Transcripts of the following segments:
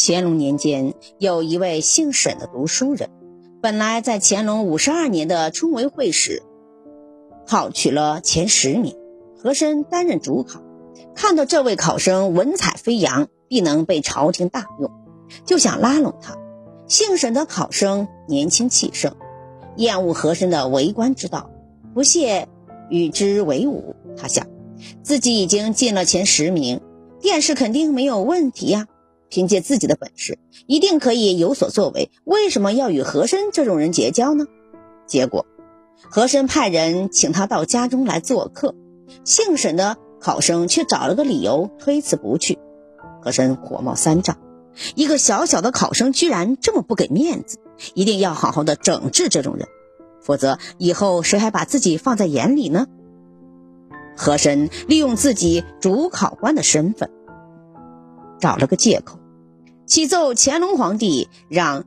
乾隆年间，有一位姓沈的读书人，本来在乾隆五十二年的春闱会时考取了前十名，和珅担任主考，看到这位考生文采飞扬，必能被朝廷大用，就想拉拢他。姓沈的考生年轻气盛，厌恶和珅的为官之道，不屑与之为伍。他想，自己已经进了前十名，殿试肯定没有问题呀。凭借自己的本事，一定可以有所作为。为什么要与和珅这种人结交呢？结果，和珅派人请他到家中来做客，姓沈的考生却找了个理由推辞不去。和珅火冒三丈，一个小小的考生居然这么不给面子，一定要好好的整治这种人，否则以后谁还把自己放在眼里呢？和珅利用自己主考官的身份。找了个借口，启奏乾隆皇帝，让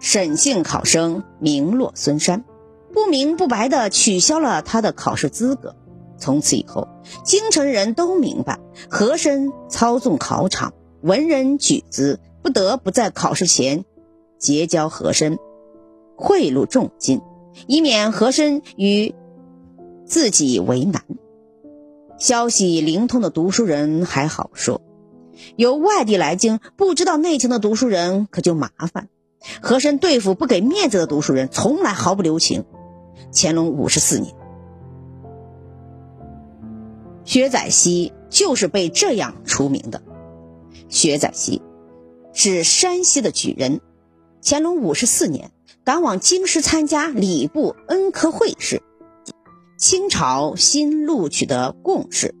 沈姓考生名落孙山，不明不白地取消了他的考试资格。从此以后，京城人都明白，和珅操纵考场，文人举子不得不在考试前结交和珅，贿赂重金，以免和珅与自己为难。消息灵通的读书人还好说。由外地来京不知道内情的读书人可就麻烦。和珅对付不给面子的读书人，从来毫不留情。乾隆五十四年，薛载熙就是被这样除名的。薛载熙是山西的举人，乾隆五十四年赶往京师参加礼部恩科会试，清朝新录取的贡士，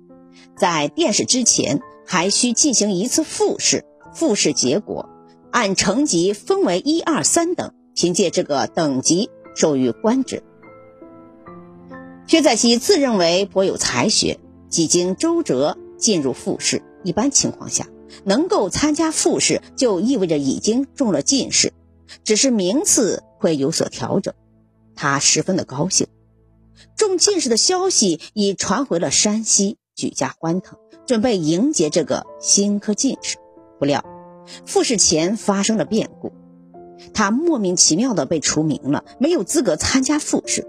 在殿试之前。还需进行一次复试，复试结果按成绩分为一二三等，凭借这个等级授予官职。薛载熙自认为颇有才学，几经周折进入复试。一般情况下，能够参加复试就意味着已经中了进士，只是名次会有所调整。他十分的高兴，中进士的消息已传回了山西，举家欢腾。准备迎接这个新科进士，不料复试前发生了变故，他莫名其妙的被除名了，没有资格参加复试。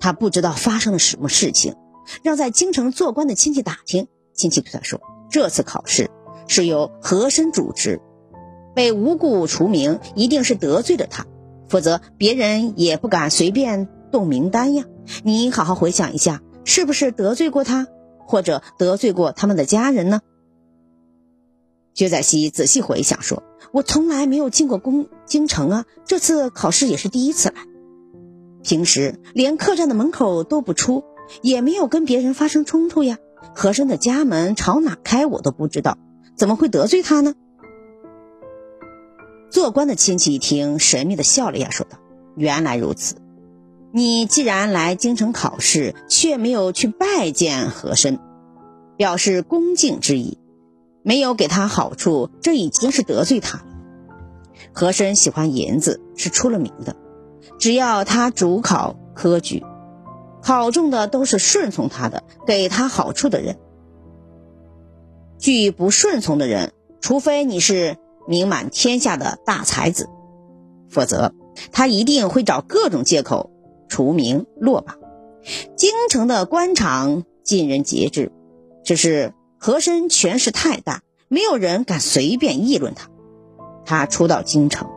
他不知道发生了什么事情，让在京城做官的亲戚打听，亲戚对他说，这次考试是由和珅主持，被无故除名一定是得罪了他，否则别人也不敢随便动名单呀。你好好回想一下，是不是得罪过他？或者得罪过他们的家人呢？薛载熙仔细回想说：“我从来没有进过宫京城啊，这次考试也是第一次来。平时连客栈的门口都不出，也没有跟别人发生冲突呀。和珅的家门朝哪开我都不知道，怎么会得罪他呢？”做官的亲戚一听，神秘的笑了一下，说道：“原来如此。”你既然来京城考试，却没有去拜见和珅，表示恭敬之意，没有给他好处，这已经是得罪他了。和珅喜欢银子是出了名的，只要他主考科举，考中的都是顺从他的，给他好处的人。据不顺从的人，除非你是名满天下的大才子，否则他一定会找各种借口。除名落榜，京城的官场尽人皆知，只是和珅权势太大，没有人敢随便议论他。他初到京城，